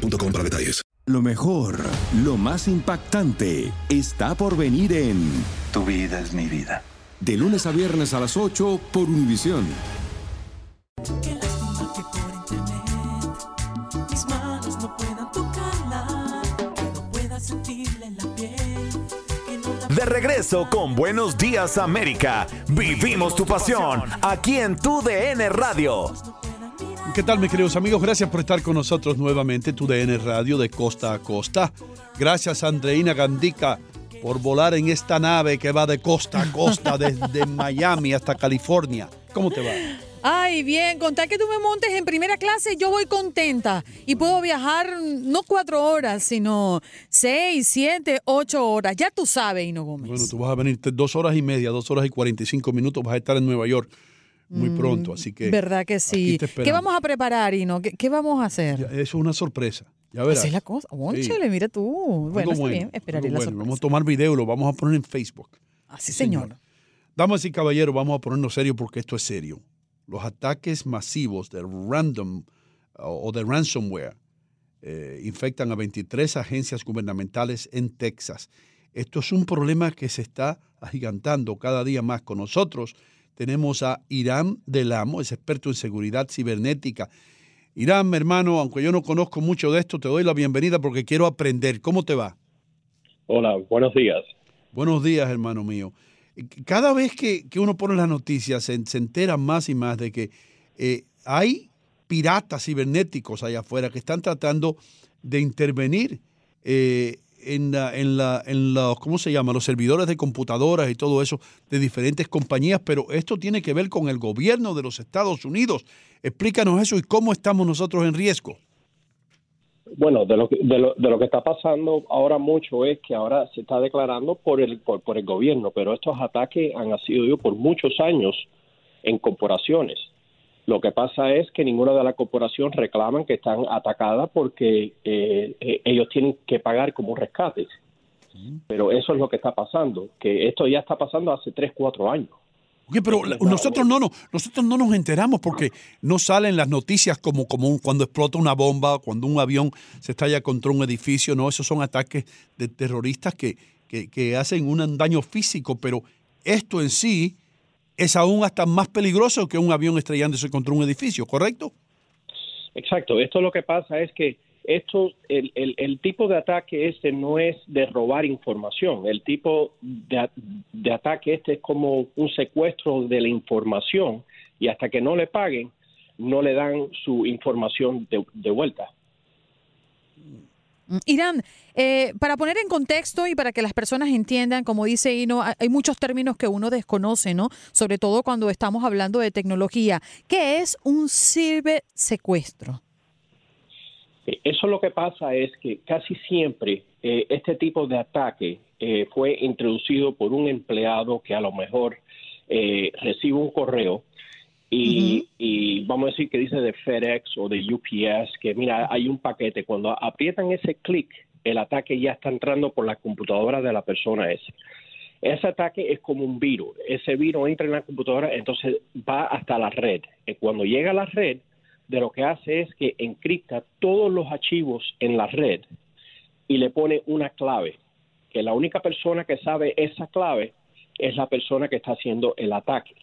boostmobile.com para detalles. Lo mejor, lo más impactante, está por venir en Tu vida es mi vida. De lunes a viernes a las 8 por Univisión. De regreso con Buenos Días América. Vivimos tu pasión aquí en tu DN Radio. ¿Qué tal, mis queridos amigos? Gracias por estar con nosotros nuevamente, tu DN Radio de costa a costa. Gracias, Andreina Gandica, por volar en esta nave que va de costa a costa, desde Miami hasta California. ¿Cómo te va? Ay, bien, con tal que tú me montes en primera clase, yo voy contenta y puedo viajar no cuatro horas, sino seis, siete, ocho horas. Ya tú sabes, Hino Gómez. Bueno, tú vas a venir dos horas y media, dos horas y 45 minutos, vas a estar en Nueva York muy pronto, así que... Mm, ¿Verdad que sí? ¿Qué vamos a preparar, Hino? ¿Qué, qué vamos a hacer? Eso es una sorpresa. Ya verás. Es la cosa. Ónchale, mira tú. Bueno, está bien, esperaré la bueno. sorpresa. Vamos a tomar video, lo vamos a poner en Facebook. Así, señor. Damas y caballeros, vamos a ponernos serios porque esto es serio. Los ataques masivos de random o o de ransomware eh, infectan a 23 agencias gubernamentales en Texas. Esto es un problema que se está agigantando cada día más con nosotros. Tenemos a Irán Delamo, es experto en seguridad cibernética. Irán, mi hermano, aunque yo no conozco mucho de esto, te doy la bienvenida porque quiero aprender. ¿Cómo te va? Hola, buenos días. Buenos días, hermano mío. Cada vez que, que uno pone las noticias se, se entera más y más de que eh, hay piratas cibernéticos allá afuera que están tratando de intervenir eh, en, la, en, la, en los, ¿cómo se llama? Los servidores de computadoras y todo eso de diferentes compañías, pero esto tiene que ver con el gobierno de los Estados Unidos. Explícanos eso y cómo estamos nosotros en riesgo. Bueno, de lo, que, de, lo, de lo que está pasando ahora mucho es que ahora se está declarando por el, por, por el gobierno, pero estos ataques han sido por muchos años en corporaciones. Lo que pasa es que ninguna de las corporaciones reclaman que están atacadas porque eh, eh, ellos tienen que pagar como rescates. Pero eso es lo que está pasando, que esto ya está pasando hace tres, cuatro años. Oye, pero nosotros no, nos, nosotros no nos enteramos porque no salen las noticias como, como un- cuando explota una bomba, cuando un avión se estalla contra un edificio, no, esos son ataques de terroristas que, que, que hacen un daño físico, pero esto en sí es aún hasta más peligroso que un avión estrellándose contra un edificio, ¿correcto? Exacto, esto lo que pasa es que esto, el, el, tipo de ataque este no es de robar información, el tipo de, ataque este es como un secuestro de la información y hasta que no le paguen no le dan su información de vuelta. Irán, eh, para poner en contexto y para que las personas entiendan, como dice Ino, hay muchos términos que uno desconoce, ¿no? Sobre todo cuando estamos hablando de tecnología. ¿Qué es un cibersecuestro? Eh, Eso lo que pasa es que casi siempre eh, este tipo de ataque eh, fue introducido por un empleado que a lo mejor recibe un correo y, y vamos a decir que dice de FedEx o de UPS que mira hay un paquete. Cuando aprietan ese clic el ataque ya está entrando por la computadora de la persona esa. Ese ataque es como un virus. Ese virus entra en la computadora entonces va hasta la red. Y cuando llega a la red de lo que hace es que encripta todos los archivos en la red y le pone una clave, que la única persona que sabe esa clave es la persona que está haciendo el ataque.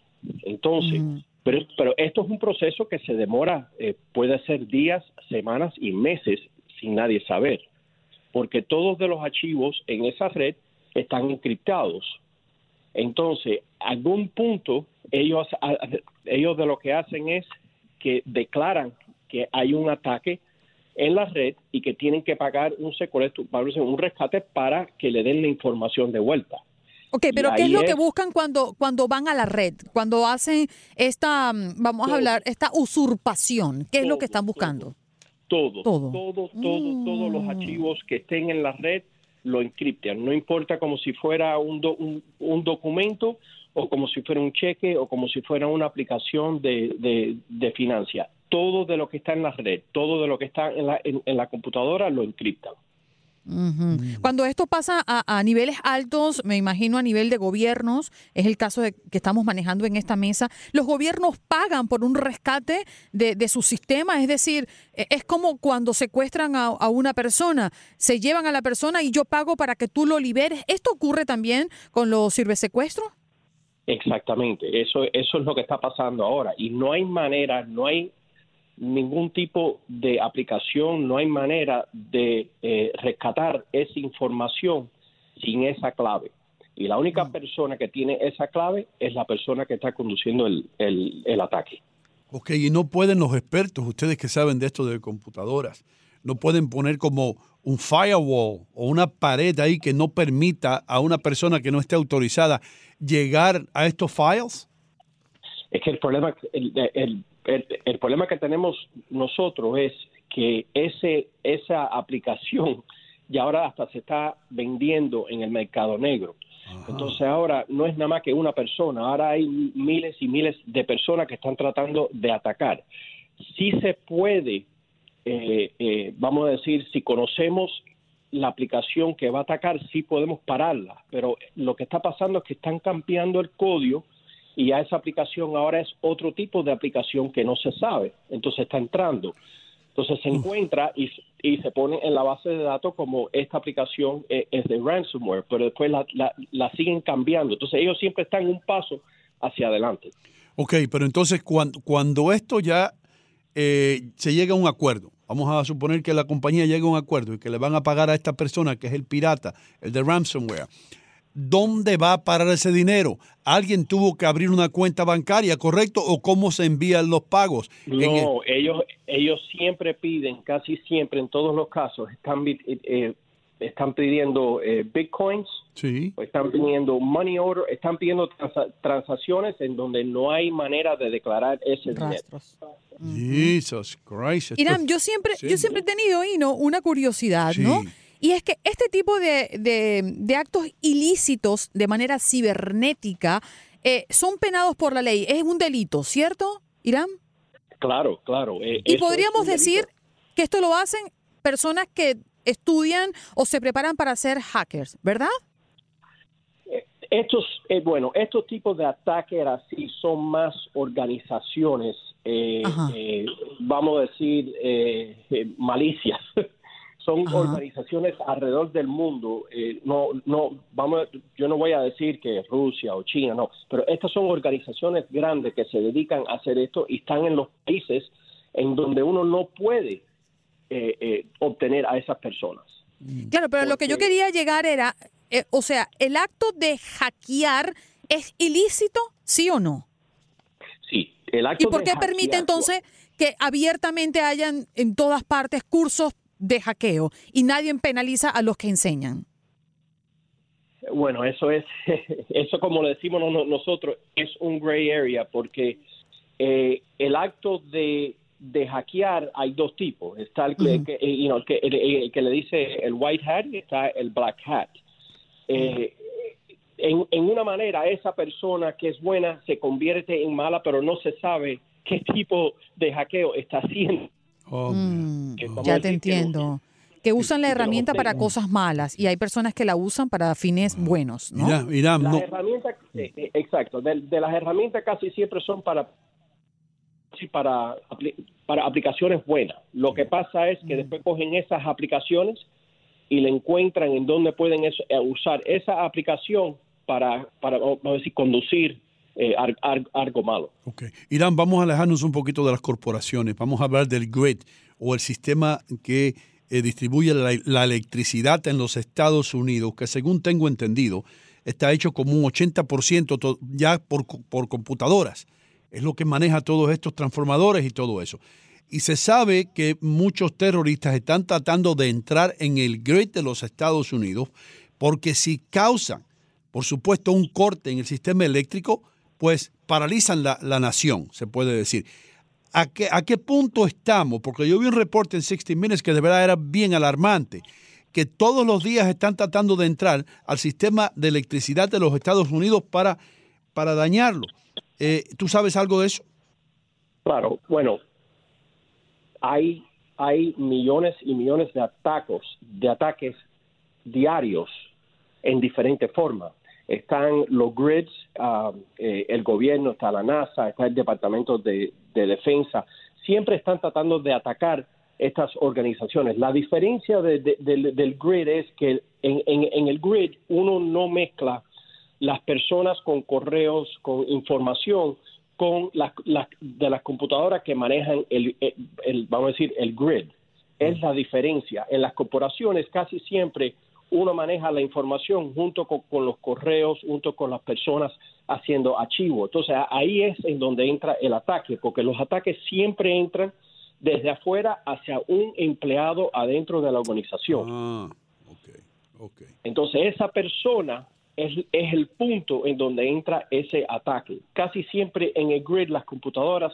Entonces, pero, pero esto es un proceso que se demora, eh, puede ser días, semanas y meses sin nadie saber, porque todos de los archivos en esa red están encriptados. Entonces, algún punto, ellos, ellos de lo que hacen es que declaran que hay un ataque en la red y que tienen que pagar un secuestro, un rescate para que le den la información de vuelta. Ok, pero ¿qué es lo que buscan cuando, cuando van a la red? Cuando hacen esta, mm, vamos a hablar, esta usurpación. ¿Qué es lo que están buscando? Todo, Todo. todo, todo, todos los Mm. archivos que estén en la red lo encriptan. No importa como si fuera un, do- un, un documento o como si fuera un cheque o como si fuera una aplicación de, de, de financia. Todo de lo que está en la red, todo de lo que está en la, en, en la computadora lo encriptan. Ujú. Cuando esto pasa a, a niveles altos, me imagino a nivel de gobiernos, es el caso de, que estamos manejando en esta mesa, los gobiernos pagan por un rescate de, de su sistema, es decir, e- es como cuando secuestran a, a una persona, se llevan a la persona y yo pago para que tú lo liberes. ¿Esto ocurre también con los sirvesecuestros? Exactamente, eso, eso es lo que está pasando ahora. Y no hay manera, no hay ningún tipo de aplicación, no hay manera de eh, rescatar esa información sin esa clave. Y la única persona que tiene esa clave es la persona que está conduciendo el, el, el ataque. Ok, y no pueden los expertos, ustedes que saben de esto de computadoras, no pueden poner como un firewall o una pared ahí que no permita a una persona que no esté autorizada llegar a estos files. Es que el problema, el, el- el- el problema que tenemos nosotros es que ese, esa aplicación ya ahora hasta se está vendiendo en el mercado negro. Entonces ahora no es nada más que una persona, ahora hay miles y miles de personas que están tratando de atacar. Sí se puede, eh, eh, vamos a decir, si conocemos la aplicación que va a atacar, sí podemos pararla, pero lo que está pasando es que están cambiando el código y ya esa aplicación ahora es otro tipo de aplicación que no se sabe, entonces está entrando. Entonces se encuentra y, y se pone en la base de datos como esta aplicación eh, es de ransomware, pero después la, la- la siguen cambiando. Entonces ellos siempre están un paso hacia adelante. Ok, pero entonces cuando, cuando esto ya eh, se llega a un acuerdo, vamos a suponer que la compañía llega a un acuerdo y que le van a pagar a esta persona que es el pirata, el de ransomware, ¿dónde va a parar ese dinero? ¿Alguien tuvo que abrir una cuenta bancaria, correcto? ¿O cómo se envían los pagos? El- No, ellos ellos siempre piden, casi siempre en todos los casos, están, eh, eh, están pidiendo eh, bitcoins, sí. o están pidiendo money order, están pidiendo transa- transacciones en donde no hay manera de declarar ese dinero. Jesus Christ. Irán, yo siempre, yo siempre he tenido, Ino, una curiosidad, ¿no? Y es que este tipo de, de- de actos ilícitos de manera cibernética eh, son penados por la ley. Es un delito, ¿cierto, Irán? Claro, claro. eh, Y podríamos decir que esto lo hacen personas que estudian o se preparan para ser hackers, ¿verdad? Estos, eh, bueno, estos tipos de ataques así son más organizaciones, eh, eh, vamos a decir, eh, eh, malicias. son Ajá. organizaciones alrededor del mundo. eh, no, no, vamos, yo no voy a decir que Rusia o China, no, pero estas son organizaciones grandes que se dedican a hacer esto y están en los países en donde uno no puede eh, eh, obtener a esas personas. Claro, pero lo que yo Porque- quería llegar era, o sea, el acto de hackear es ilícito, ¿sí o no? Sí, el acto ¿Y por de qué permite entonces que abiertamente hayan en todas partes cursos de hackeo y nadie penaliza a los que enseñan? Bueno, eso es, eso como le decimos no- no- nosotros, es un gray area porque eh, el acto de, de hackear hay dos tipos. Está el, que- eh, you know, el que, el- el que le dice el white hat y está el black hat. Eh, en, en una manera, esa persona que es buena se convierte en mala, pero no se sabe qué tipo de hackeo está haciendo. Oh, Mm, ya te que entiendo. Que usan la herramienta para cosas malas y hay personas que la usan para fines buenos, ¿no? Irán, Irán, Las no. herramientas, eh, exacto, de, de las herramientas casi siempre son para para, para aplicaciones buenas. Lo que pasa es que después cogen esas aplicaciones y le encuentran en dónde pueden eso- eh, usar esa aplicación para, para vamos a decir, conducir eh, algo malo. Irán, vamos a alejarnos un poquito de las corporaciones. Vamos a hablar del grid o el sistema que eh, distribuye la, electricidad en los Estados Unidos, que según tengo entendido, está hecho como un 80% to- ya por, por computadoras. Es lo que maneja todos estos transformadores y todo eso. Y se sabe que muchos terroristas están tratando de entrar en el grid de los Estados Unidos porque si causan, por supuesto, un corte en el sistema eléctrico, pues paralizan la, la nación, se puede decir. ¿a qué, ¿a qué punto estamos? Porque yo vi un reporte en 60 Minutes que de verdad era bien alarmante, que todos los días están tratando de entrar al sistema de electricidad de los Estados Unidos para, para dañarlo. Eh, ¿Tú sabes algo de eso? Claro, bueno, hay, hay millones y millones de ataques, de ataques diarios en diferentes formas. Están los grids, ah, eh, el gobierno, está la NASA, está el Departamento de, de Defensa. Siempre están tratando de atacar estas organizaciones. La diferencia de- de- del, del grid es que en, en- en el grid uno no mezcla las personas con correos, con información, con las, las- de las computadoras que manejan el, el- el- vamos a decir, el grid. Es la diferencia. En las corporaciones casi siempre uno maneja la información junto con, con los correos, junto con las personas haciendo archivos. Entonces ahí es en donde entra el ataque, porque los ataques siempre entran desde afuera hacia un empleado adentro de la organización. Ah. Entonces esa persona es, es el punto en donde entra ese ataque. Casi siempre en el grid las computadoras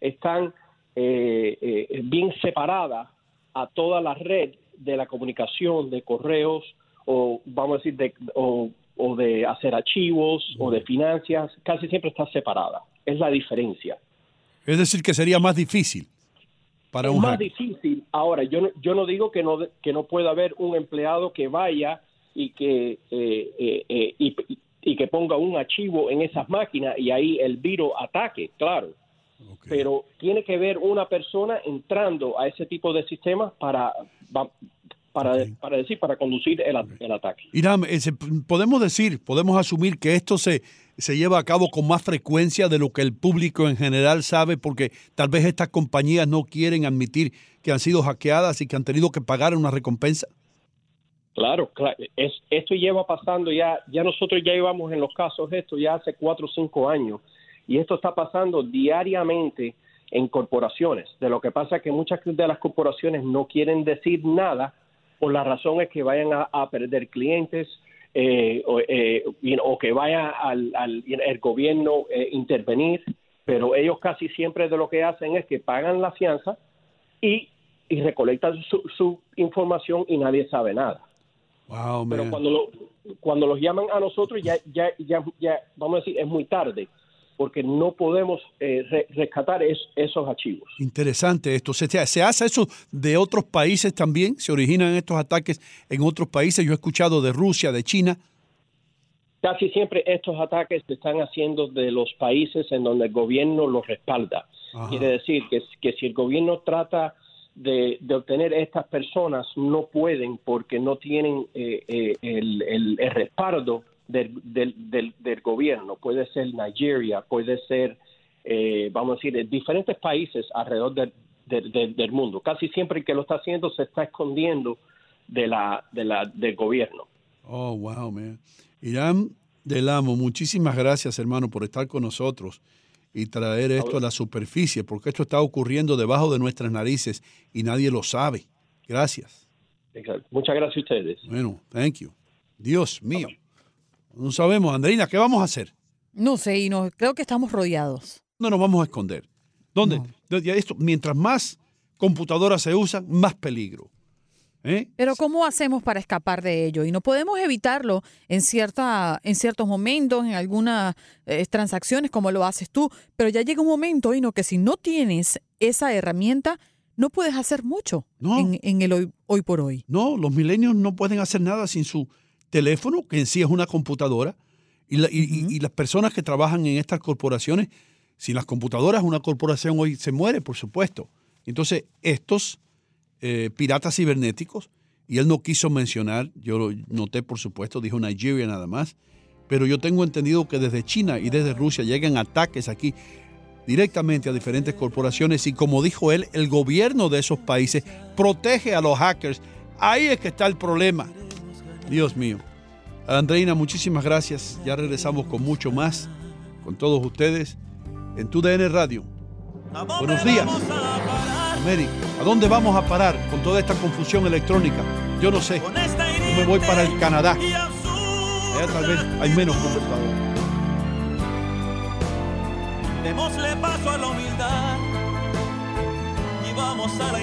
están eh, eh, bien separadas a toda la red de la comunicación, de correos o vamos a decir de, o, o de hacer archivos o de finanzas, casi siempre está separada. Es la diferencia. Es decir, que sería más difícil para es un más hacker. difícil. Ahora, yo no, yo no digo que no, que no pueda haber un empleado que vaya y que, eh, eh, eh, y, y que ponga un archivo en esas máquinas y ahí el virus ataque, claro. Ok. Pero tiene que ver una persona entrando a ese tipo de sistemas para, para, Ok. para decir, para conducir el, a- el ataque. Irán, podemos decir, podemos asumir que esto se, se lleva a cabo con más frecuencia de lo que el público en general sabe, porque tal vez estas compañías no quieren admitir que han sido hackeadas y que han tenido que pagar una recompensa. Claro, claro. Es, esto lleva pasando ya, ya nosotros ya íbamos en los casos esto ya hace cuatro o cinco años y esto está pasando diariamente en corporaciones. De lo que pasa es que muchas de las corporaciones no quieren decir nada por la razón es que vayan a, a perder clientes eh, o, eh, you know, o que vaya al, al el gobierno eh, intervenir, pero ellos casi siempre de lo que hacen es que pagan la fianza y, y recolectan su, su información y nadie sabe nada. Wow, Pero cuando lo, cuando los llaman a nosotros ya ya ya ya vamos a decir es muy tarde porque no podemos eh, re- rescatar es- esos archivos. Interesante esto. ¿Se, ¿Se hace eso de otros países también? ¿Se originan estos ataques en otros países? Yo he escuchado de Rusia, de China. Casi siempre estos ataques se están haciendo de los países en donde el gobierno los respalda. Ajá. Quiere decir que, que si el gobierno trata de, de obtener estas personas, no pueden porque no tienen eh, eh, el, el- el respaldo del, del, del- del gobierno. Puede ser Nigeria, puede ser, eh, vamos a decir, en diferentes países alrededor del, mundo. Casi siempre el que lo está haciendo se está escondiendo de la, de la, del gobierno. Oh, wow, man. Irán del Amo, muchísimas gracias, hermano, por estar con nosotros y traer esto a la superficie, porque esto está ocurriendo debajo de nuestras narices y nadie lo sabe. Gracias. Muchas gracias a ustedes. Bueno, thank you. Dios mío. No sabemos, Andreina, ¿qué vamos a hacer? No sé, y no, creo que estamos rodeados. No nos vamos a esconder. ¿Dónde? Esto, mientras más computadoras se usan, más peligro. ¿Eh? Pero ¿cómo hacemos para escapar de ello? Y no podemos evitarlo en, cierta, en ciertos momentos, en algunas eh, transacciones como lo haces tú, pero ya llega un momento, no que si no tienes esa herramienta, no puedes hacer mucho No. en, en el hoy, hoy por hoy. No, los milenios no pueden hacer nada sin su teléfono, que en sí es una computadora. Y, la- y- y- y las personas que trabajan en estas corporaciones, sin las computadoras, una corporación hoy se muere, por supuesto. Entonces, estos eh, piratas cibernéticos, y él no quiso mencionar, yo lo noté, por supuesto, dijo Nigeria nada más, pero yo tengo entendido que desde China y desde Rusia llegan ataques aquí directamente a diferentes corporaciones y como dijo él, el gobierno de esos países protege a los hackers. Ahí es que está el problema. Dios mío. Andreina, muchísimas gracias. Ya regresamos con mucho más con todos ustedes en tu DN Radio. Buenos días, América. ¿A dónde vamos a parar con toda esta confusión electrónica? Yo no sé. Yo me voy para el Canadá. Allá tal vez hay menos computadores. Démosle paso a la humildad vamos a la